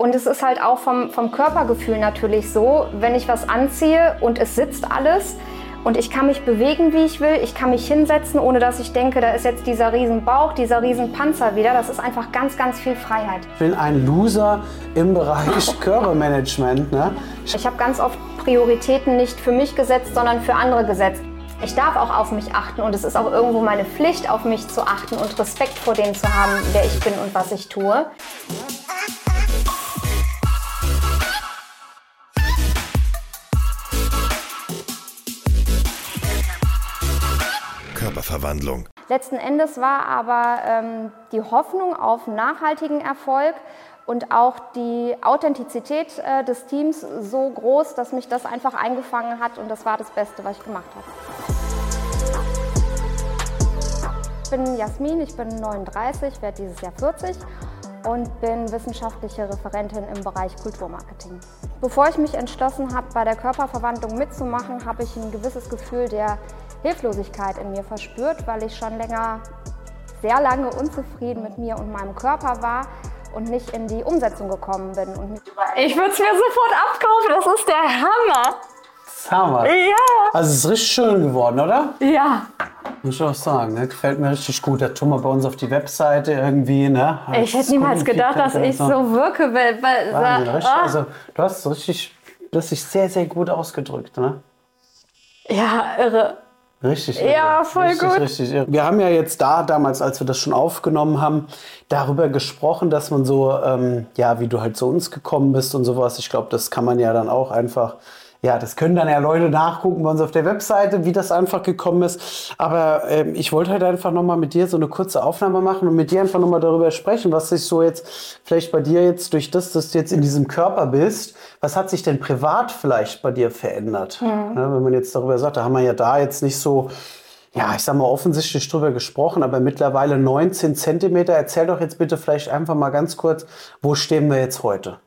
Und es ist halt auch vom, vom Körpergefühl natürlich so, wenn ich was anziehe und es sitzt alles und ich kann mich bewegen, wie ich will, ich kann mich hinsetzen, ohne dass ich denke, da ist jetzt dieser riesen Bauch, dieser riesen Panzer wieder. Das ist einfach ganz, ganz viel Freiheit. Ich bin ein Loser im Bereich Körpermanagement. Ne? Ich habe ganz oft Prioritäten nicht für mich gesetzt, sondern für andere gesetzt. Ich darf auch auf mich achten und es ist auch irgendwo meine Pflicht, auf mich zu achten und Respekt vor dem zu haben, wer ich bin und was ich tue. Körperverwandlung. Letzten Endes war aber ähm, die Hoffnung auf nachhaltigen Erfolg und auch die Authentizität äh, des Teams so groß, dass mich das einfach eingefangen hat und das war das Beste, was ich gemacht habe. Ich bin Jasmin, ich bin 39, werde dieses Jahr 40 und bin wissenschaftliche Referentin im Bereich Kulturmarketing. Bevor ich mich entschlossen habe, bei der Körperverwandlung mitzumachen, habe ich ein gewisses Gefühl der Hilflosigkeit in mir verspürt, weil ich schon länger sehr lange unzufrieden mit mir und meinem Körper war und nicht in die Umsetzung gekommen bin. ich würde es mir sofort abkaufen, das ist der Hammer. Das Hammer. Ja. Also es ist richtig schön geworden, oder? Ja. Muss ich auch sagen, ne? gefällt mir richtig gut. Das tun wir bei uns auf die Webseite irgendwie. Ne? Ich hätte niemals gedacht, dass ich so wirke. Weil, weil, Wahnsinn, richtig, ah. also, du hast richtig, du hast dich sehr, sehr gut ausgedrückt. Ne? Ja, irre. Richtig. Ja, irre. voll richtig, gut. Richtig, irre. Wir haben ja jetzt da damals, als wir das schon aufgenommen haben, darüber gesprochen, dass man so, ähm, ja, wie du halt zu uns gekommen bist und sowas. Ich glaube, das kann man ja dann auch einfach. Ja, das können dann ja Leute nachgucken bei uns auf der Webseite, wie das einfach gekommen ist. Aber ähm, ich wollte halt einfach nochmal mit dir so eine kurze Aufnahme machen und mit dir einfach nochmal darüber sprechen, was sich so jetzt vielleicht bei dir jetzt durch das, dass du jetzt in diesem Körper bist, was hat sich denn privat vielleicht bei dir verändert? Ne, wenn man jetzt darüber sagt, da haben wir ja da jetzt nicht so, ja, ich sag mal, offensichtlich drüber gesprochen, aber mittlerweile 19 Zentimeter. Erzähl doch jetzt bitte vielleicht einfach mal ganz kurz, wo stehen wir jetzt heute?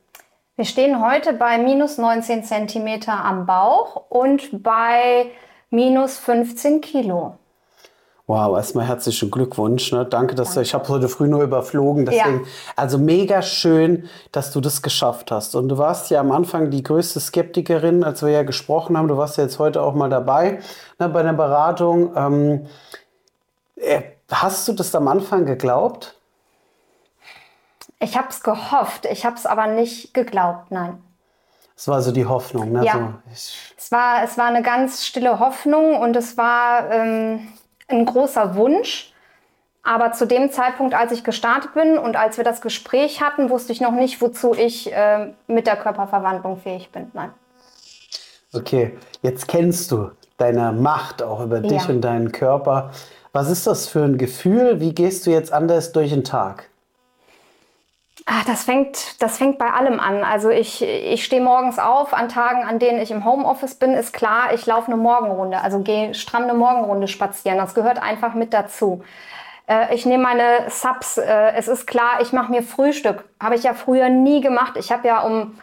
Wir stehen heute bei minus 19 cm am Bauch und bei minus 15 Kilo. Wow, erstmal herzlichen Glückwunsch. Ne? Danke, dass du, ich habe heute früh nur überflogen. Deswegen, Ja. also mega schön, dass du das geschafft hast. Und du warst ja am Anfang die größte Skeptikerin, als wir ja gesprochen haben. Du warst ja jetzt heute auch mal dabei ne, bei der Beratung. Ähm, äh, hast du das am Anfang geglaubt? Ich habe es gehofft, ich habe es aber nicht geglaubt, nein. Das war so die Hoffnung. Ne? Ja. So, Es war, es war eine ganz stille Hoffnung und es war ähm, ein großer Wunsch. Aber zu dem Zeitpunkt, als ich gestartet bin und als wir das Gespräch hatten, wusste ich noch nicht, wozu ich ähm, mit der Körperverwandlung fähig bin. Nein. okay, jetzt kennst du deine Macht auch über dich Ja. und deinen Körper. Was ist das für ein Gefühl? Wie gehst du jetzt anders durch den Tag? Ah, das fängt, das fängt bei allem an. Also ich, ich stehe morgens auf, an Tagen, an denen ich im Homeoffice bin, ist klar, ich laufe eine Morgenrunde, also gehe stramm eine Morgenrunde spazieren. Das gehört einfach mit dazu. Äh, Ich nehme meine Subs, äh, es ist klar, ich mache mir Frühstück. Habe ich ja früher nie gemacht. Ich habe ja um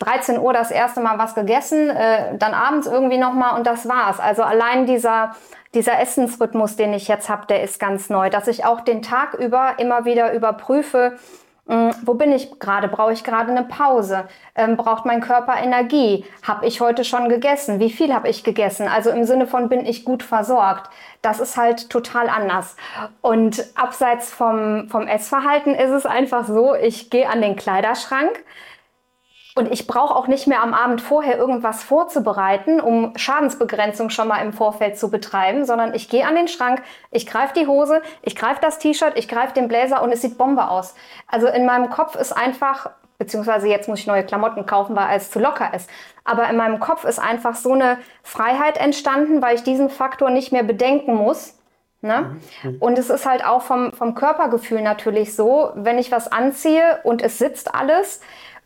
13 Uhr das erste Mal was gegessen, äh, dann abends irgendwie nochmal und das war's. Also allein dieser, dieser Essensrhythmus, den ich jetzt habe, der ist ganz neu. Dass ich auch den Tag über immer wieder überprüfe, wo bin ich gerade? Brauche ich gerade eine Pause? Ähm, braucht mein Körper Energie? Habe ich heute schon gegessen? Wie viel habe ich gegessen? Also im Sinne von bin ich gut versorgt. Das ist halt total anders. Und abseits vom, vom Essverhalten ist es einfach so, ich gehe an den Kleiderschrank, und ich brauche auch nicht mehr am Abend vorher irgendwas vorzubereiten, um Schadensbegrenzung schon mal im Vorfeld zu betreiben, sondern ich gehe an den Schrank, ich greife die Hose, ich greife das T-Shirt, ich greife den Blazer und es sieht Bombe aus. Also in meinem Kopf ist einfach, beziehungsweise jetzt muss ich neue Klamotten kaufen, weil es zu locker ist. Aber in meinem Kopf ist einfach so eine Freiheit entstanden, weil ich diesen Faktor nicht mehr bedenken muss. Ne? Und es ist halt auch vom, vom Körpergefühl natürlich so, wenn ich was anziehe und es sitzt alles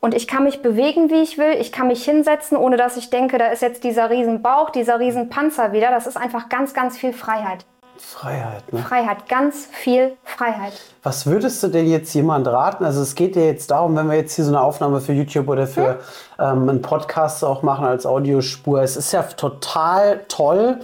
und ich kann mich bewegen, wie ich will, ich kann mich hinsetzen, ohne dass ich denke, da ist jetzt dieser riesen Bauch, dieser riesen Panzer wieder. Das ist einfach ganz, ganz viel Freiheit. Freiheit, ne? Freiheit, ganz viel Freiheit. Was würdest du denn jetzt jemand raten? Also es geht ja jetzt darum, wenn wir jetzt hier so eine Aufnahme für YouTube oder für ähm, einen Podcast auch machen als Audiospur. Es ist ja total toll.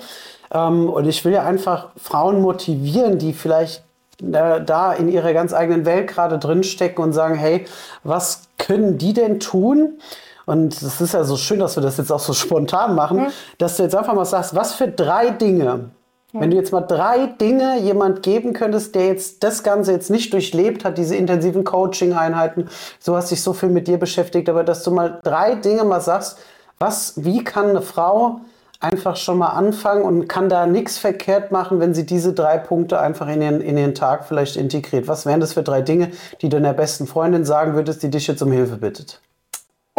Ähm, und ich will ja einfach Frauen motivieren, die vielleicht äh, da in ihrer ganz eigenen Welt gerade drinstecken und sagen, hey, was können die denn tun? Und es ist ja so schön, dass wir das jetzt auch so spontan machen, mhm. dass du jetzt einfach mal sagst, was für drei Dinge, wenn du jetzt mal drei Dinge jemand geben könntest, der jetzt das Ganze jetzt nicht durchlebt hat, diese intensiven Coaching-Einheiten, so hast dich so viel mit dir beschäftigt, aber dass du mal drei Dinge mal sagst, was, wie kann eine Frau einfach schon mal anfangen und kann da nichts verkehrt machen, wenn sie diese drei Punkte einfach in ihren, in ihren Tag vielleicht integriert. Was wären das für drei Dinge, die du deiner besten Freundin sagen würdest, die dich jetzt um Hilfe bittet?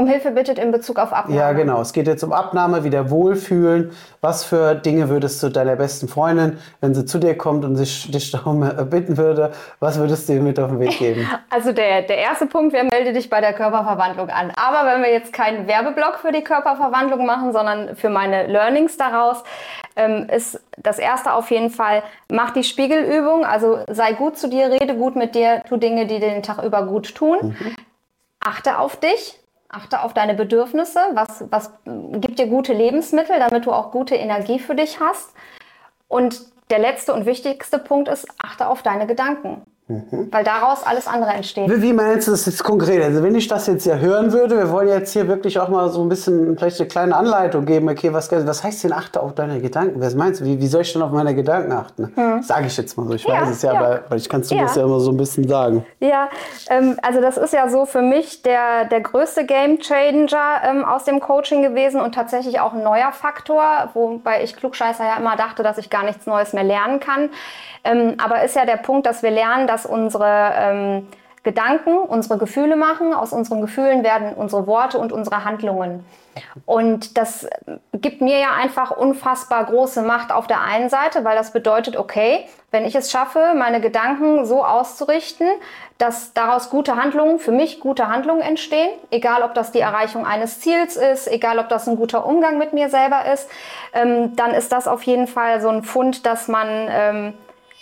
Um Hilfe bittet in Bezug auf Abnahme. Ja, genau. Es geht jetzt um Abnahme, wieder Wohlfühlen. Was für Dinge würdest du deiner besten Freundin, wenn sie zu dir kommt und sich, dich darum äh, bitten würde, was würdest du ihr mit auf den Weg geben? Also der, der erste Punkt wäre, melde dich bei der Körperverwandlung an. Aber wenn wir jetzt keinen Werbeblock für die Körperverwandlung machen, sondern für meine Learnings daraus, ähm, ist das erste auf jeden Fall, mach die Spiegelübung. Also sei gut zu dir, rede gut mit dir, tu Dinge, die den Tag über gut tun. Mhm. Achte auf dich, Achte auf deine Bedürfnisse. Was, was gibt dir gute Lebensmittel, damit du auch gute Energie für dich hast? Und der letzte und wichtigste Punkt ist, achte auf deine Gedanken. Mhm. Weil daraus alles andere entsteht. Wie, meinst du das jetzt konkret? Also wenn ich das jetzt ja hören würde, wir wollen jetzt hier wirklich auch mal so ein bisschen vielleicht eine kleine Anleitung geben. Okay, was, was heißt denn achte auf deine Gedanken? Was meinst du? Wie, wie soll ich denn auf meine Gedanken achten? Mhm. Sage ich jetzt mal so. Ich ja, weiß es ja, ja. Weil, weil ich kannst du ja. das ja immer so ein bisschen sagen. Ja, ähm, also das ist ja so für mich der, der größte Game Changer ähm, aus dem Coaching gewesen und tatsächlich auch ein neuer Faktor, wobei ich Klugscheißer ja immer dachte, dass ich gar nichts Neues mehr lernen kann. Ähm, aber ist ja der Punkt, dass wir lernen, dass unsere ähm, Gedanken unsere Gefühle machen. Aus unseren Gefühlen werden unsere Worte und unsere Handlungen. Und das gibt mir ja einfach unfassbar große Macht auf der einen Seite, weil das bedeutet, okay, wenn ich es schaffe, meine Gedanken so auszurichten, dass daraus gute Handlungen, für mich gute Handlungen entstehen, egal ob das die Erreichung eines Ziels ist, egal ob das ein guter Umgang mit mir selber ist, ähm, dann ist das auf jeden Fall so ein Fund, dass man ähm,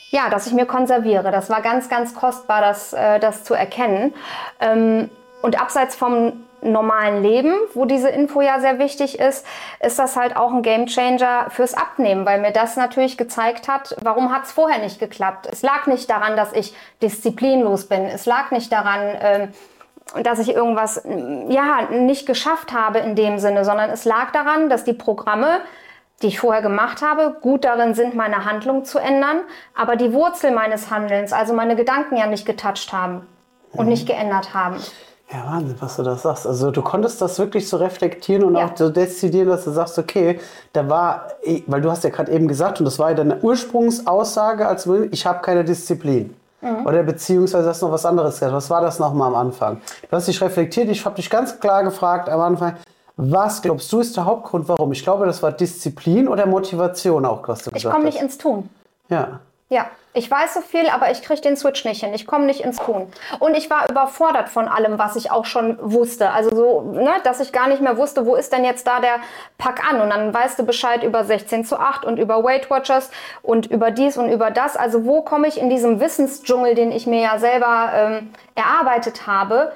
ja, dass ich mir konserviere. Das war ganz, ganz kostbar, das, äh, das zu erkennen. Ähm, und abseits vom normalen Leben, wo diese Info ja sehr wichtig ist, ist das halt auch ein Gamechanger fürs Abnehmen, weil mir das natürlich gezeigt hat, warum hat es vorher nicht geklappt. Es lag nicht daran, dass ich disziplinlos bin. Es lag nicht daran, ähm, dass ich irgendwas ja nicht geschafft habe in dem Sinne, sondern es lag daran, dass die Programme die ich vorher gemacht habe, gut darin sind, meine Handlung zu ändern, aber die Wurzel meines Handelns, also meine Gedanken ja nicht getoucht haben und mhm. nicht geändert haben. Ja, Wahnsinn, was du das sagst. Also du konntest das wirklich so reflektieren und ja. auch so dezidieren, dass du sagst, okay, da war, weil du hast ja gerade eben gesagt, und das war ja deine Ursprungsaussage, als ich habe keine Disziplin. Mhm. Oder beziehungsweise hast du noch was anderes gesagt. Was war das nochmal am Anfang? Du hast dich reflektiert, ich habe dich ganz klar gefragt am Anfang, was glaubst du ist der Hauptgrund, warum? Ich glaube, das war Disziplin oder Motivation auch, was du ich gesagt hast. Ich komme nicht ins Tun. Ja. Ja, ich weiß so viel, aber ich kriege den Switch nicht hin. Ich komme nicht ins Tun. Und ich war überfordert von allem, was ich auch schon wusste. Also so, ne, dass ich gar nicht mehr wusste, wo ist denn jetzt da der Pack an? Und dann weißt du Bescheid über 16 zu 8 und über Weight Watchers und über dies und über das. Also wo komme ich in diesem Wissensdschungel, den ich mir ja selber ähm, erarbeitet habe,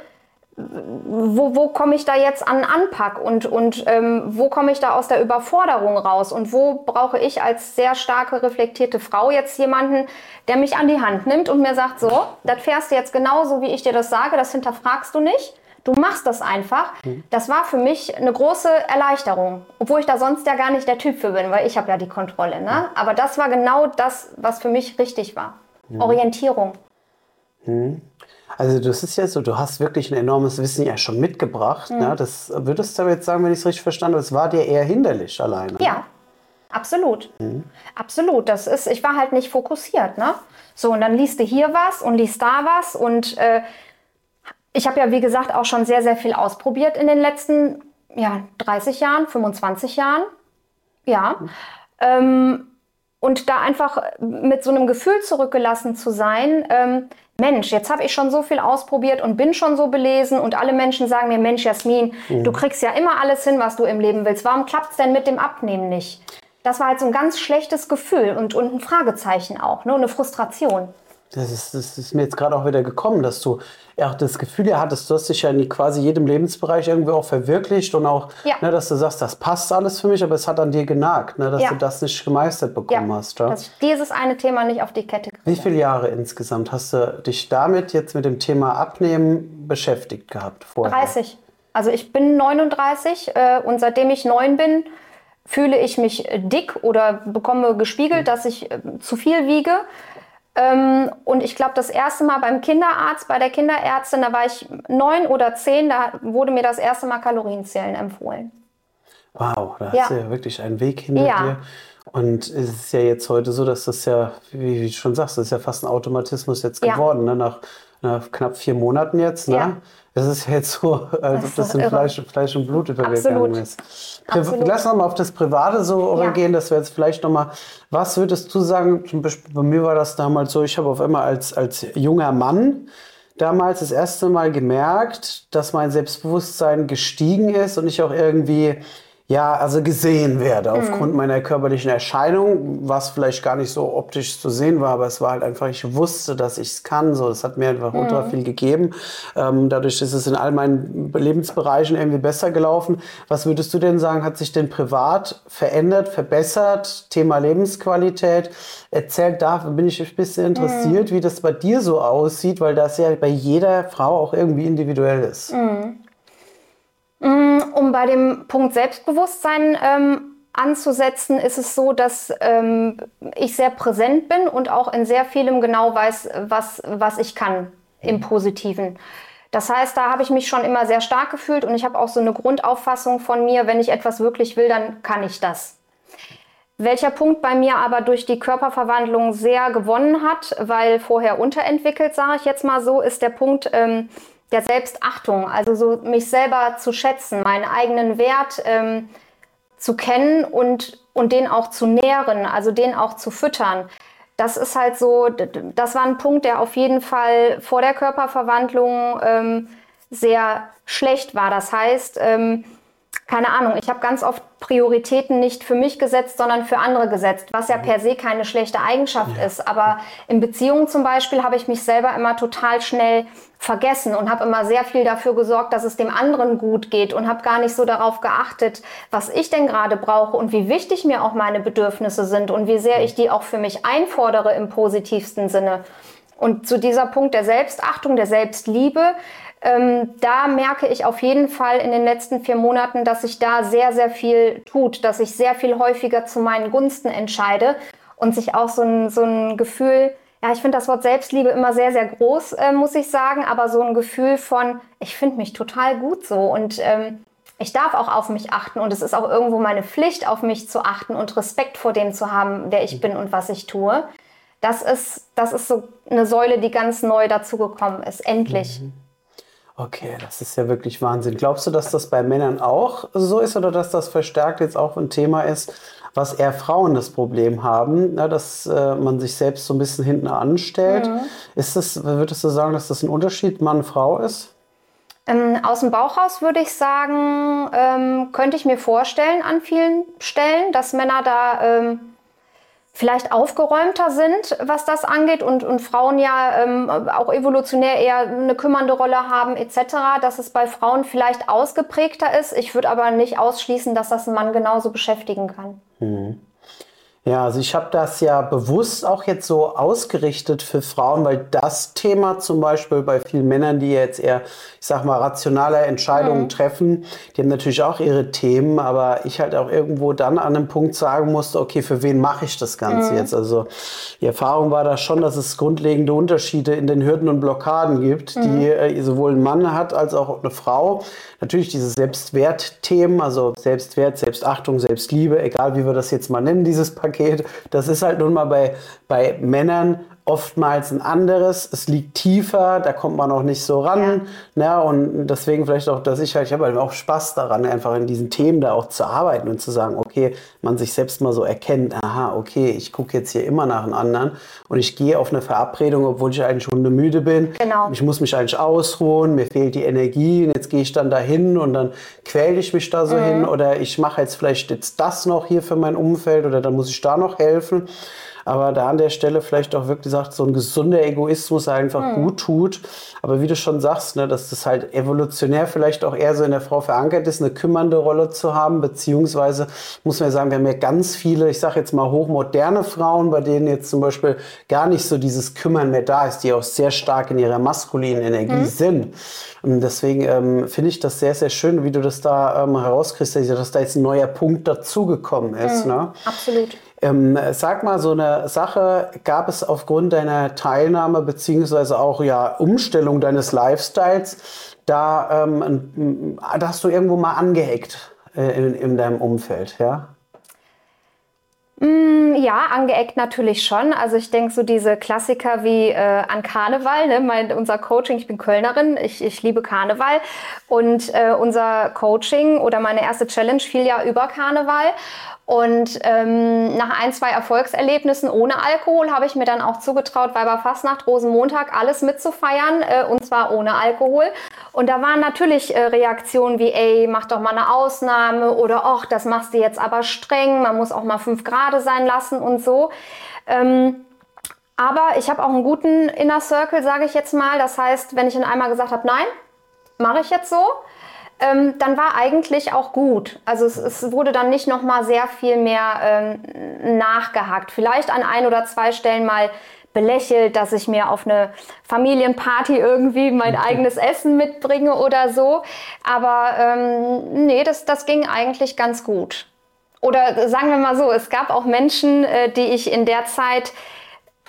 wo, wo komme ich da jetzt an Anpack und, und ähm, wo komme ich da aus der Überforderung raus und wo brauche ich als sehr starke, reflektierte Frau jetzt jemanden, der mich an die Hand nimmt und mir sagt, so, das fährst du jetzt genauso, wie ich dir das sage, das hinterfragst du nicht. Du machst das einfach. Mhm. Das war für mich eine große Erleichterung, obwohl ich da sonst ja gar nicht der Typ für bin, weil ich habe ja die Kontrolle. Ne? Aber das war genau das, was für mich richtig war. Mhm. Orientierung. Mhm. Also das ist ja so, du hast wirklich ein enormes Wissen ja schon mitgebracht. Mhm. Ne? Das würdest du jetzt sagen, wenn ich es richtig verstanden habe, es war dir eher hinderlich alleine. Ja, absolut. Mhm. Absolut. Das ist, ich war halt nicht fokussiert. Ne? So, und dann liest du hier was und liest da was. Und äh, ich habe ja, wie gesagt, auch schon sehr, sehr viel ausprobiert in den letzten ja, 30 Jahren, 25 Jahren. Ja. Mhm. Ähm, und da einfach mit so einem Gefühl zurückgelassen zu sein, ähm, Mensch, jetzt habe ich schon so viel ausprobiert und bin schon so belesen und alle Menschen sagen mir, Mensch, Jasmin, mhm. du kriegst ja immer alles hin, was du im Leben willst. Warum klappt es denn mit dem Abnehmen nicht? Das war halt so ein ganz schlechtes Gefühl und, und ein Fragezeichen auch, ne? eine Frustration. Das ist, das ist mir jetzt gerade auch wieder gekommen, dass du auch das Gefühl ja hattest, du hast dich ja in quasi jedem Lebensbereich irgendwie auch verwirklicht und auch, Ja. ne, dass du sagst, das passt alles für mich, aber es hat an dir genagt, ne, dass Ja. du das nicht gemeistert bekommen hast. Ja? dass ich dieses eine Thema nicht auf die Kette kriege. Wie viele Jahre insgesamt hast du dich damit jetzt mit dem Thema Abnehmen beschäftigt gehabt vorher? 30. Also ich bin 39 äh, und seitdem ich neun bin, fühle ich mich dick oder bekomme gespiegelt, dass ich äh, zu viel wiege. Ähm, und ich glaube, das erste Mal beim Kinderarzt, bei der Kinderärztin, da war ich neun oder zehn, da wurde mir das erste Mal Kalorienzählen empfohlen. Wow, da Ja. hast du ja wirklich einen Weg hinter Ja. dir. Und es ist ja jetzt heute so, dass das ja, wie du schon sagst, das ist ja fast ein Automatismus jetzt Ja. geworden, ne? nach, nach knapp vier Monaten jetzt. Ne? Ja. Es ist ja jetzt so, als Das ob das doch in irre. Fleisch, Fleisch und Blut übergegangen ist. Absolut. Lass uns mal auf das Private so Ja. übergehen, dass wir jetzt vielleicht nochmal, was würdest du sagen, zum Beispiel bei mir war das damals so, ich habe auf einmal als, als junger Mann damals das erste Mal gemerkt, dass mein Selbstbewusstsein gestiegen ist und ich auch irgendwie, ja, also gesehen werde aufgrund meiner körperlichen Erscheinung, was vielleicht gar nicht so optisch zu sehen war, aber es war halt einfach, ich wusste, dass ich es kann, so, das hat mir einfach ultra viel gegeben. Ähm, dadurch ist es in all meinen Lebensbereichen irgendwie besser gelaufen. Was würdest du denn sagen, hat sich denn privat verändert, verbessert, Thema Lebensqualität? Erzähl, da bin ich ein bisschen interessiert, wie das bei dir so aussieht, weil das ja bei jeder Frau auch irgendwie individuell ist. Um bei dem Punkt Selbstbewusstsein ähm, anzusetzen, ist es so, dass ähm, ich sehr präsent bin und auch in sehr vielem genau weiß, was, was ich kann im Positiven. Das heißt, da habe ich mich schon immer sehr stark gefühlt und ich habe auch so eine Grundauffassung von mir, wenn ich etwas wirklich will, dann kann ich das. Welcher Punkt bei mir aber durch die Körperverwandlung sehr gewonnen hat, weil vorher unterentwickelt, sage ich jetzt mal so, ist der Punkt ähm, der Selbstachtung. Also so mich selber zu schätzen, meinen eigenen Wert ähm, zu kennen und, und den auch zu nähren, also den auch zu füttern. Das ist halt so, das war ein Punkt, der auf jeden Fall vor der Körperverwandlung ähm, sehr schlecht war. Das heißt, ähm, keine Ahnung, ich habe ganz oft Prioritäten nicht für mich gesetzt, sondern für andere gesetzt, was ja per se keine schlechte Eigenschaft ist. Aber in Beziehungen zum Beispiel habe ich mich selber immer total schnell vergessen und habe immer sehr viel dafür gesorgt, dass es dem anderen gut geht und habe gar nicht so darauf geachtet, was ich denn gerade brauche und wie wichtig mir auch meine Bedürfnisse sind und wie sehr ich die auch für mich einfordere im positivsten Sinne. Und zu dieser Punkt der Selbstachtung, der Selbstliebe, ähm, da merke ich auf jeden Fall in den letzten vier Monaten, dass sich da sehr, sehr viel tut, dass ich sehr viel häufiger zu meinen Gunsten entscheide und sich auch so ein, so ein Gefühl, ja, ich finde das Wort Selbstliebe immer sehr, sehr groß, äh, muss ich sagen, aber so ein Gefühl von, ich finde mich total gut so und ähm, ich darf auch auf mich achten und es ist auch irgendwo meine Pflicht, auf mich zu achten und Respekt vor dem zu haben, wer ich bin und was ich tue. Das ist, das ist so eine Säule, die ganz neu dazugekommen ist, endlich. Okay, das ist ja wirklich Wahnsinn. Glaubst du, dass das bei Männern auch so ist oder dass das verstärkt jetzt auch ein Thema ist, was eher Frauen das Problem haben, ne, dass äh, man sich selbst so ein bisschen hinten anstellt? Ist das, würdest du sagen, dass das ein Unterschied Mann-Frau ist? Ähm, aus dem Bauch raus würde ich sagen, ähm, könnte ich mir vorstellen an vielen Stellen, dass Männer da ähm, vielleicht aufgeräumter sind, was das angeht und, und Frauen ja ähm, auch evolutionär eher eine kümmernde Rolle haben etc., dass es bei Frauen vielleicht ausgeprägter ist. Ich würde aber nicht ausschließen, dass das ein Mann genauso beschäftigen kann. Ja, also ich habe das ja bewusst auch jetzt so ausgerichtet für Frauen, weil das Thema zum Beispiel bei vielen Männern, die jetzt eher, ich sag mal, rationale Entscheidungen treffen, die haben natürlich auch ihre Themen, aber ich halt auch irgendwo dann an einem Punkt sagen musste, okay, für wen mache ich das Ganze jetzt? Also die Erfahrung war da schon, dass es grundlegende Unterschiede in den Hürden und Blockaden gibt, die äh, sowohl ein Mann hat als auch eine Frau. Natürlich diese Selbstwertthemen, also Selbstwert, Selbstachtung, Selbstliebe, egal wie wir das jetzt mal nennen, dieses Paket, das ist halt nun mal bei, bei Männern oftmals ein anderes. Es liegt tiefer, da kommt man auch nicht so ran. Ja. und deswegen vielleicht auch, dass ich halt, ich habe halt auch Spaß daran, einfach in diesen Themen da auch zu arbeiten und zu sagen, okay, man sich selbst mal so erkennt, aha, okay, ich gucke jetzt hier immer nach einem anderen und ich gehe auf eine Verabredung, obwohl ich eigentlich hundemüde bin. Genau. Ich muss mich eigentlich ausruhen, mir fehlt die Energie und jetzt gehe ich dann dahin und dann quäle ich mich da so hin oder ich mache jetzt vielleicht jetzt das noch hier für mein Umfeld oder dann muss ich da noch helfen. Aber da an der Stelle vielleicht auch wirklich sagt, so ein gesunder Egoismus einfach mhm. gut tut. Aber wie du schon sagst, ne, dass das halt evolutionär vielleicht auch eher so in der Frau verankert ist, eine kümmernde Rolle zu haben, beziehungsweise muss man ja sagen, wir haben ja ganz viele, ich sage jetzt mal hochmoderne Frauen, bei denen jetzt zum Beispiel gar nicht so dieses Kümmern mehr da ist, die auch sehr stark in ihrer maskulinen Energie mhm. sind. Und deswegen ähm, finde ich das sehr, sehr schön, wie du das da ähm, herauskristallisiert, dass da jetzt ein neuer Punkt dazugekommen ist. Mhm. Ne? Absolut. Ähm, sag mal, so eine Sache gab es aufgrund deiner Teilnahme beziehungsweise auch ja Umstellung deines Lifestyles, da, ähm, da hast du irgendwo mal angeeckt äh, in, in deinem Umfeld, ja? Mm, ja, angeeckt natürlich schon. Also ich denke so diese Klassiker wie äh, an Karneval, ne? mein, unser Coaching, ich bin Kölnerin, ich, ich liebe Karneval und äh, unser Coaching oder meine erste Challenge fiel ja über Karneval und ähm, nach ein, zwei Erfolgserlebnissen ohne Alkohol habe ich mir dann auch zugetraut, Weiberfastnacht, Rosenmontag, alles mitzufeiern äh, und zwar ohne Alkohol. Und da waren natürlich äh, Reaktionen wie, ey, mach doch mal eine Ausnahme oder, ach, das machst du jetzt aber streng, man muss auch mal fünf Grad sein lassen und so. Ähm, aber ich habe auch einen guten Inner Circle, sage ich jetzt mal. Das heißt, wenn ich in einmal gesagt habe, nein, mache ich jetzt so, ähm, dann war eigentlich auch gut. Also es, es wurde dann nicht noch mal sehr viel mehr ähm, nachgehakt. Vielleicht an ein oder zwei Stellen mal belächelt, dass ich mir auf eine Familienparty irgendwie mein eigenes Essen mitbringe oder so. Aber ähm, nee, das, das ging eigentlich ganz gut. Oder sagen wir mal so, es gab auch Menschen, äh, die ich in der Zeit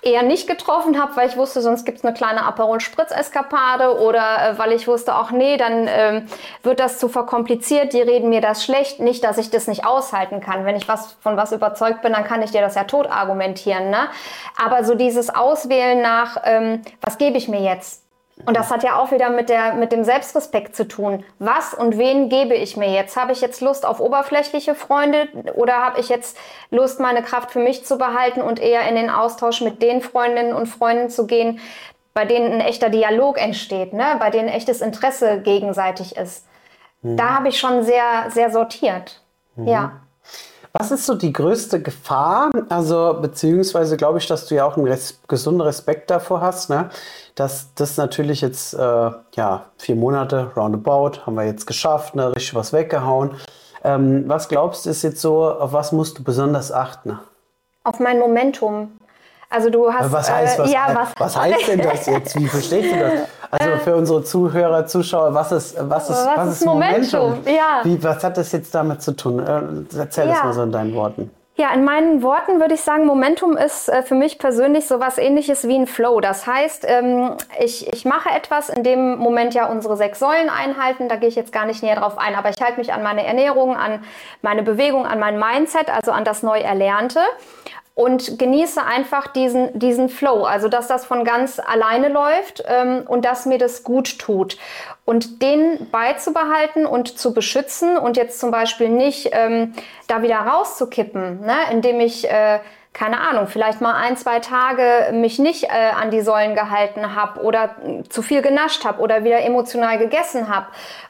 eher nicht getroffen habe, weil ich wusste, sonst gibt es eine kleine Aperol Spritz Eskapade oder äh, weil ich wusste, auch nee, dann ähm, wird das zu verkompliziert, die reden mir das schlecht, nicht, dass ich das nicht aushalten kann. Wenn ich was von was überzeugt bin, dann kann ich dir das ja tot argumentieren. Ne? Aber so dieses Auswählen nach, ähm, was gebe ich mir jetzt? Und das hat ja auch wieder mit, der, mit dem Selbstrespekt zu tun. Was und wen gebe ich mir jetzt? Habe ich jetzt Lust auf oberflächliche Freunde oder habe ich jetzt Lust, meine Kraft für mich zu behalten und eher in den Austausch mit den Freundinnen und Freunden zu gehen, bei denen ein echter Dialog entsteht, ne? bei denen echtes Interesse gegenseitig ist? Mhm. Da habe ich schon sehr, sehr sortiert. Mhm. Ja. Was ist so die größte Gefahr? Also, beziehungsweise glaube ich, dass du ja auch einen res gesunden Respekt davor hast, ne? dass das natürlich jetzt, äh, ja, vier Monate roundabout haben wir jetzt geschafft, ne? richtig was weggehauen. Ähm, was glaubst du ist jetzt so, auf was musst du besonders achten? Auf mein Momentum. Also du hast. Was heißt, was, äh, ja, was, was heißt denn das jetzt? Wie verstehst du das? Also äh, für unsere Zuhörer, Zuschauer, was ist, was ist, was, was ist Momentum? Momentum? Ja. Wie, was hat das jetzt damit zu tun? Äh, erzähl ja. das mal so in deinen Worten. Ja, in meinen Worten würde ich sagen, Momentum ist äh, für mich persönlich so was ähnliches wie ein Flow. Das heißt, ähm, ich, ich mache etwas, in dem Moment ja unsere sechs Säulen einhalten. Da gehe ich jetzt gar nicht näher drauf ein, aber ich halte mich an meine Ernährung, an meine Bewegung, an mein Mindset, also an das neu Erlernte und genieße einfach diesen, diesen Flow, also dass das von ganz alleine läuft ähm, und dass mir das gut tut. Und den beizubehalten und zu beschützen und jetzt zum Beispiel nicht ähm, da wieder rauszukippen, ne? indem ich, äh, keine Ahnung, vielleicht mal ein, zwei Tage mich nicht äh, an die Säulen gehalten habe oder zu viel genascht habe oder wieder emotional gegessen habe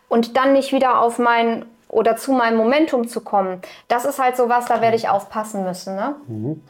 und dann nicht wieder auf mein oder zu meinem Momentum zu kommen. Das ist halt so was, da werde ich aufpassen müssen. Ne? Mhm.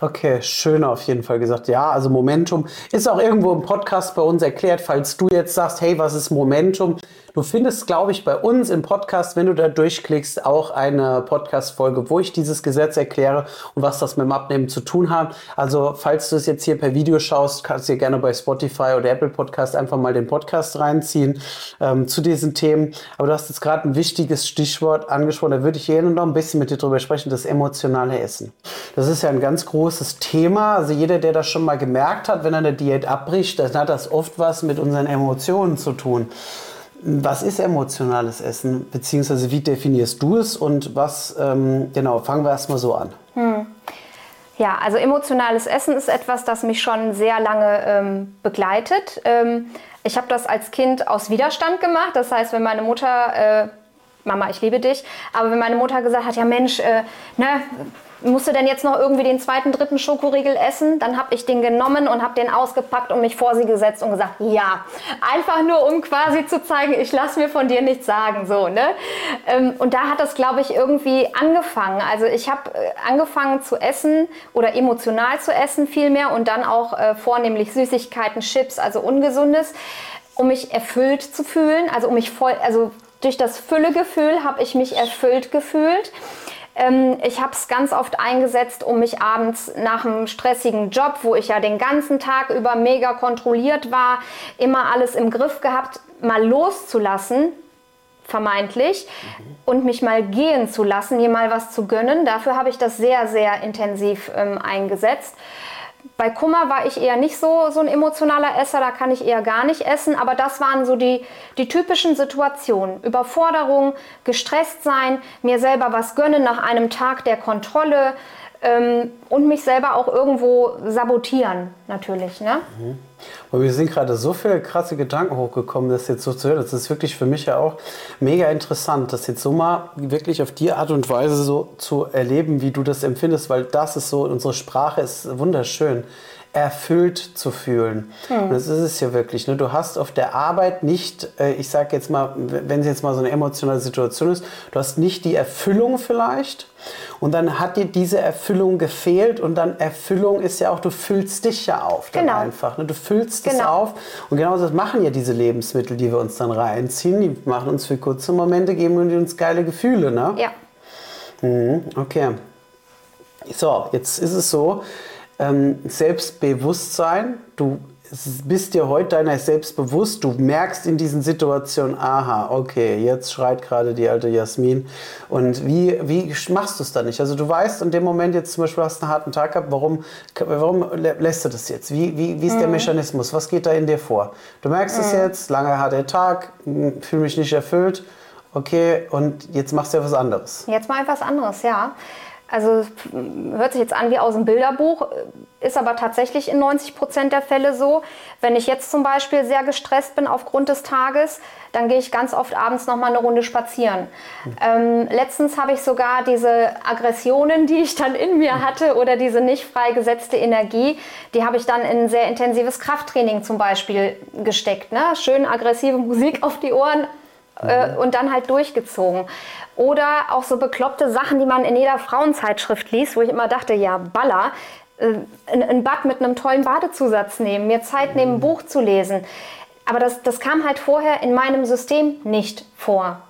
Okay, schön auf jeden Fall gesagt. Ja, also Momentum ist auch irgendwo im Podcast bei uns erklärt, falls du jetzt sagst, hey, was ist Momentum? Du findest, glaube ich, bei uns im Podcast, wenn du da durchklickst, auch eine Podcast-Folge, wo ich dieses Gesetz erkläre und was das mit dem Abnehmen zu tun hat. Also, falls du es jetzt hier per Video schaust, kannst du dir gerne bei Spotify oder Apple Podcast einfach mal den Podcast reinziehen ähm, zu diesen Themen. Aber du hast jetzt gerade ein wichtiges Stichwort angesprochen. Da würde ich gerne noch ein bisschen mit dir drüber sprechen, das emotionale Essen. Das ist ja ein ganz großes Thema. Also, jeder, der das schon mal gemerkt hat, wenn er eine Diät abbricht, dann hat das oft was mit unseren Emotionen zu tun. Was ist emotionales Essen? Beziehungsweise wie definierst du es und was, ähm, genau, fangen wir erstmal so an. Hm. Ja, also emotionales Essen ist etwas, das mich schon sehr lange ähm, begleitet. Ähm, ich habe das als Kind aus Widerstand gemacht. Das heißt, wenn meine Mutter, äh, Mama, ich liebe dich, aber wenn meine Mutter gesagt hat, ja Mensch, äh, ne, musste denn jetzt noch irgendwie den zweiten, dritten Schokoriegel essen? Dann habe ich den genommen und habe den ausgepackt und mich vor sie gesetzt und gesagt, ja. Einfach nur, um quasi zu zeigen, ich lasse mir von dir nichts sagen. So, ne? Ähm, und da hat das, glaube ich, irgendwie angefangen. Also ich habe äh, angefangen zu essen oder emotional zu essen vielmehr und dann auch äh, vornehmlich Süßigkeiten, Chips, also Ungesundes um mich erfüllt zu fühlen, also um mich voll, also durch das Füllegefühl habe ich mich erfüllt gefühlt. Ähm, ich habe es ganz oft eingesetzt, um mich abends nach einem stressigen Job, wo ich ja den ganzen Tag über mega kontrolliert war, immer alles im Griff gehabt, mal loszulassen, vermeintlich, mhm. und mich mal gehen zu lassen, mir mal was zu gönnen. Dafür habe ich das sehr, sehr intensiv ähm, eingesetzt. Bei Kummer war ich eher nicht so, so ein emotionaler Esser, da kann ich eher gar nicht essen, aber das waren so die, die typischen Situationen. Überforderung, gestresst sein, mir selber was gönnen nach einem Tag der Kontrolle, ähm, und mich selber auch irgendwo sabotieren, natürlich. Ne? Mhm. Und mir sind gerade so viele krasse Gedanken hochgekommen, das jetzt so zu hören. Das ist wirklich für mich ja auch mega interessant, das jetzt so mal wirklich auf die Art und Weise so zu erleben, wie du das empfindest, weil das ist so, unsere Sprache ist wunderschön erfüllt zu fühlen. Hm. das ist es ja wirklich. Ne? Du hast auf der Arbeit nicht, äh, ich sage jetzt mal, wenn es jetzt mal so eine emotionale Situation ist, du hast nicht die Erfüllung vielleicht und dann hat dir diese Erfüllung gefehlt und dann Erfüllung ist ja auch, du füllst dich ja auf dann genau. einfach. Ne? Du füllst es genau. auf und genau das machen ja diese Lebensmittel, die wir uns dann reinziehen. Die machen uns für kurze Momente, geben uns geile Gefühle. Ne? Ja. Mhm, okay. So, jetzt ist es so, ähm, Selbstbewusstsein. Du bist dir heute deiner selbst bewusst. Du merkst in diesen Situationen, aha, okay, jetzt schreit gerade die alte Jasmin. Und wie, wie machst du es dann nicht? Also du weißt in dem Moment jetzt zum Beispiel, hast du einen harten Tag gehabt, warum, warum lässt du das jetzt? Wie, wie, wie ist mhm. der Mechanismus? Was geht da in dir vor? Du merkst mhm. es jetzt, lange harter Tag, hm, fühle mich nicht erfüllt. Okay, und jetzt machst du ja was anderes. Jetzt mal etwas anderes, ja. Also hört sich jetzt an wie aus dem Bilderbuch, ist aber tatsächlich in 90 Prozent der Fälle so. Wenn ich jetzt zum Beispiel sehr gestresst bin aufgrund des Tages, dann gehe ich ganz oft abends noch mal eine Runde spazieren. Ähm, letztens habe ich sogar diese Aggressionen, die ich dann in mir hatte oder diese nicht freigesetzte Energie, die habe ich dann in sehr intensives Krafttraining zum Beispiel gesteckt. Ne? Schön aggressive Musik auf die Ohren, äh, und dann halt durchgezogen. Oder auch so bekloppte Sachen, die man in jeder Frauenzeitschrift liest, wo ich immer dachte, ja, Baller, äh, ein Bad mit einem tollen Badezusatz nehmen, mir Zeit nehmen, ein Buch zu lesen. Aber das, das kam halt vorher in meinem System nicht vor.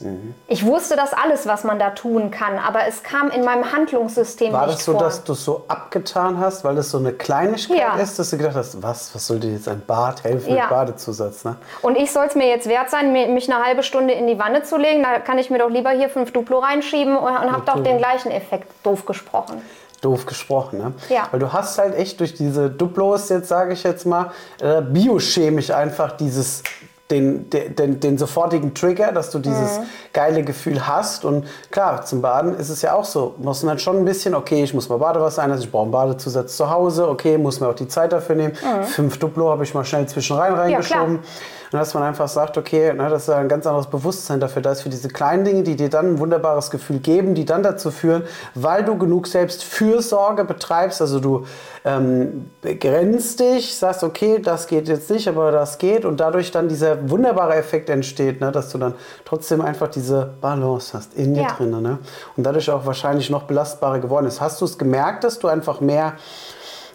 Mhm. Ich wusste das alles, was man da tun kann, aber es kam in meinem Handlungssystem War nicht das so, vor. dass du es so abgetan hast, weil es so eine Kleinigkeit ja. ist, dass du gedacht hast, was, was soll dir jetzt ein Bad helfen ja. mit Badezusatz? Ne? Und ich soll es mir jetzt wert sein, mich eine halbe Stunde in die Wanne zu legen, da kann ich mir doch lieber hier fünf Duplo reinschieben und, und habe doch den gleichen Effekt, doof gesprochen doof gesprochen. Ne? Ja. Weil du hast halt echt durch diese Duplos, jetzt sage ich jetzt mal, äh, biochemisch einfach dieses den, den, den, sofortigen Trigger, dass du dieses mhm. geile Gefühl hast. Und klar, zum Baden ist es ja auch so. Muss man halt schon ein bisschen, okay, ich muss mal Badewasser einlassen, ich brauche einen Badezusatz zu Hause, okay, muss mir auch die Zeit dafür nehmen. Mhm. Fünf Duplo habe ich mal schnell zwischen rein reingeschoben. Ja, dass man einfach sagt, okay, ne, das ist ein ganz anderes Bewusstsein dafür da ist, für diese kleinen Dinge, die dir dann ein wunderbares Gefühl geben, die dann dazu führen, weil du genug Selbstfürsorge betreibst, also du ähm, begrenzt dich, sagst, okay, das geht jetzt nicht, aber das geht und dadurch dann dieser wunderbare Effekt entsteht, ne, dass du dann trotzdem einfach diese Balance hast in dir ja. drin ne? und dadurch auch wahrscheinlich noch belastbarer geworden ist. Hast du es gemerkt, dass du einfach mehr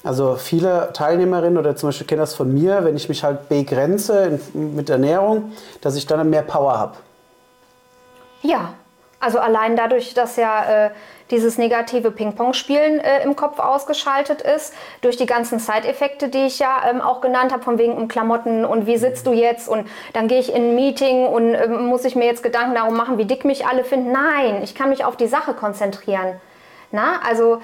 also viele Teilnehmerinnen oder zum Beispiel kennen das von mir, wenn ich mich halt begrenze mit Ernährung, dass ich dann mehr Power habe. Ja, also allein dadurch, dass ja äh, dieses negative Ping-Pong-Spielen äh, im Kopf ausgeschaltet ist, durch die ganzen Side-Effekte, die ich ja ähm, auch genannt habe, von wegen um Klamotten und wie sitzt du jetzt und dann gehe ich in ein Meeting und äh, muss ich mir jetzt Gedanken darum machen, wie dick mich alle finden. Nein, ich kann mich auf die Sache konzentrieren. Na, also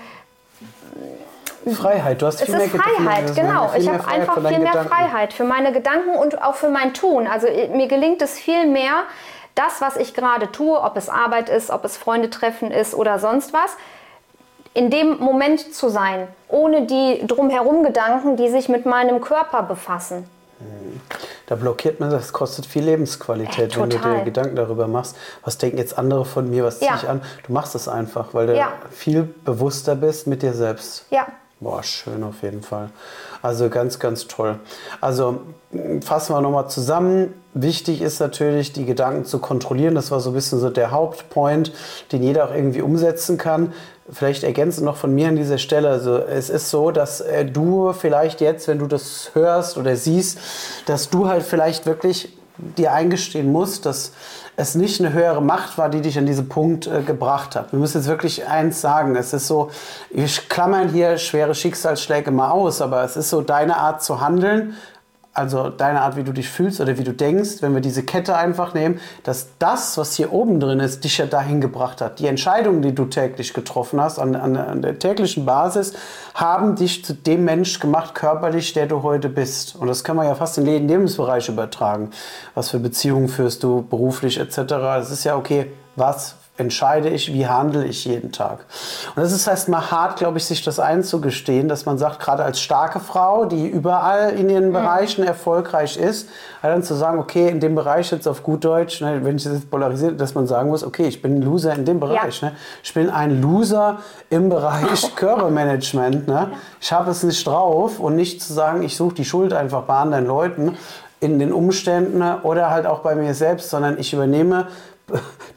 Freiheit, du hast viel es ist mehr Freiheit, genau. Ich habe einfach viel mehr Gedanken. Freiheit für meine Gedanken und auch für mein Tun. Also äh, mir gelingt es viel mehr, das, was ich gerade tue, ob es Arbeit ist, ob es Freunde treffen ist oder sonst was, in dem Moment zu sein, ohne die drumherum Gedanken, die sich mit meinem Körper befassen. da blockiert man, das kostet viel Lebensqualität, Äh, wenn du dir Gedanken darüber machst, was denken jetzt andere von mir, was ziehe Ja. ich an. Du machst es einfach, weil du Ja. viel bewusster bist mit dir selbst. Ja. Boah, schön auf jeden Fall. Also ganz, ganz toll. Also m, fassen wir nochmal zusammen. Wichtig ist natürlich, die Gedanken zu kontrollieren. Das war so ein bisschen so der Hauptpoint, den jeder auch irgendwie umsetzen kann. Vielleicht ergänzend noch von mir an dieser Stelle. Also es ist so, dass äh, du vielleicht jetzt, wenn du das hörst oder siehst, dass du halt vielleicht wirklich dir eingestehen musst, dass es nicht eine höhere Macht war, die dich an diesen Punkt äh, gebracht hat. Wir müssen jetzt wirklich eins sagen. Es ist so, wir klammern hier schwere Schicksalsschläge mal aus, aber es ist so deine Art zu handeln, also deine Art, wie du dich fühlst oder wie du denkst, wenn wir diese Kette einfach nehmen, dass das, was hier oben drin ist, dich ja dahin gebracht hat. Die Entscheidungen, die du täglich getroffen hast, an, an, an der täglichen Basis, haben dich zu dem Mensch gemacht, körperlich, der du heute bist. Und das kann man ja fast in jeden Lebensbereich übertragen. Was für Beziehungen führst du, beruflich etc. Es ist ja okay, was entscheide ich, wie handle ich jeden Tag. Und das ist heißt mal hart, glaube ich, sich das einzugestehen, dass man sagt, gerade als starke Frau, die überall in ihren Bereichen erfolgreich ist, halt dann zu sagen, okay, in dem Bereich jetzt auf gut Deutsch, ne, wenn ich das jetzt polarisiere, dass man sagen muss, okay, ich bin ein Loser in dem Bereich. Ne? Ich bin ein Loser im Bereich Körpermanagement. Ne? Ich habe es nicht drauf und nicht zu sagen, ich suche die Schuld einfach bei anderen Leuten in den Umständen oder halt auch bei mir selbst, sondern ich übernehme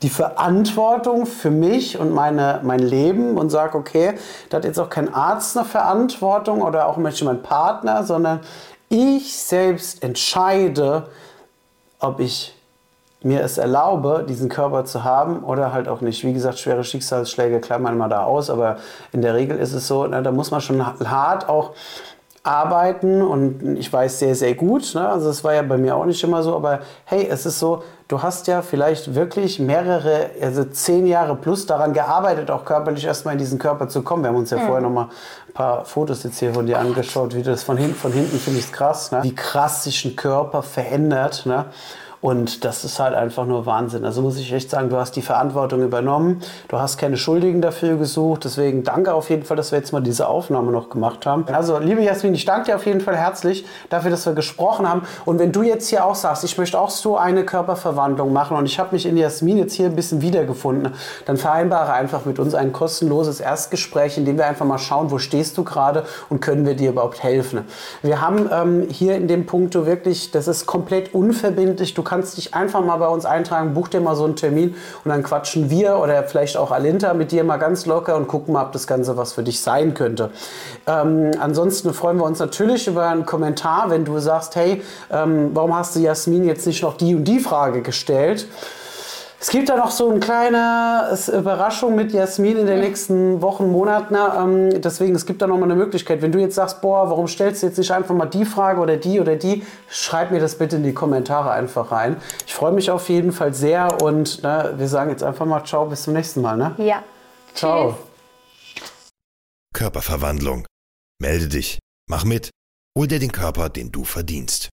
die Verantwortung für mich und meine, mein Leben und sage, okay, da hat jetzt auch kein Arzt eine Verantwortung oder auch nicht mein Partner, sondern ich selbst entscheide, ob ich mir es erlaube, diesen Körper zu haben oder halt auch nicht. Wie gesagt, schwere Schicksalsschläge klammern mal da aus, aber in der Regel ist es so, ne, da muss man schon hart auch arbeiten und ich weiß sehr, sehr gut, ne? also es war ja bei mir auch nicht immer so, aber hey, es ist so, du hast ja vielleicht wirklich mehrere, also zehn Jahre plus daran gearbeitet, auch körperlich erstmal in diesen Körper zu kommen. Wir haben uns ja vorher noch mal ein paar Fotos jetzt hier von dir angeschaut, wie du das von hinten, von hinten finde ich es krass, ne? wie krass sich ein Körper verändert, ne? Und das ist halt einfach nur Wahnsinn. Also muss ich echt sagen, du hast die Verantwortung übernommen. Du hast keine Schuldigen dafür gesucht. Deswegen danke auf jeden Fall, dass wir jetzt mal diese Aufnahme noch gemacht haben. Also, liebe Jasmin, ich danke dir auf jeden Fall herzlich dafür, dass wir gesprochen haben. Und wenn du jetzt hier auch sagst, ich möchte auch so eine Körperverwandlung machen und ich habe mich in Jasmin jetzt hier ein bisschen wiedergefunden, dann vereinbare einfach mit uns ein kostenloses Erstgespräch, in dem wir einfach mal schauen, wo stehst du gerade und können wir dir überhaupt helfen. Wir haben ähm, hier in dem Punkt wirklich, das ist komplett unverbindlich. Du kannst dich einfach mal bei uns eintragen, buch dir mal so einen Termin und dann quatschen wir oder vielleicht auch Alinta mit dir mal ganz locker und gucken mal, ob das Ganze was für dich sein könnte. Ähm, ansonsten freuen wir uns natürlich über einen Kommentar, wenn du sagst, hey, ähm, warum hast du Jasmin jetzt nicht noch die und die Frage gestellt? Es gibt da noch so eine kleine Überraschung mit Jasmin in den nächsten Wochen, Monaten. Ähm, deswegen, es gibt da noch mal eine Möglichkeit. Wenn du jetzt sagst, boah, warum stellst du jetzt nicht einfach mal die Frage oder die oder die, schreib mir das bitte in die Kommentare einfach rein. Ich freue mich auf jeden Fall sehr und ne, wir sagen jetzt einfach mal Ciao, bis zum nächsten Mal. Ne? Ja. Ciao. Körperverwandlung. Melde dich. Mach mit. Hol dir den Körper, den du verdienst.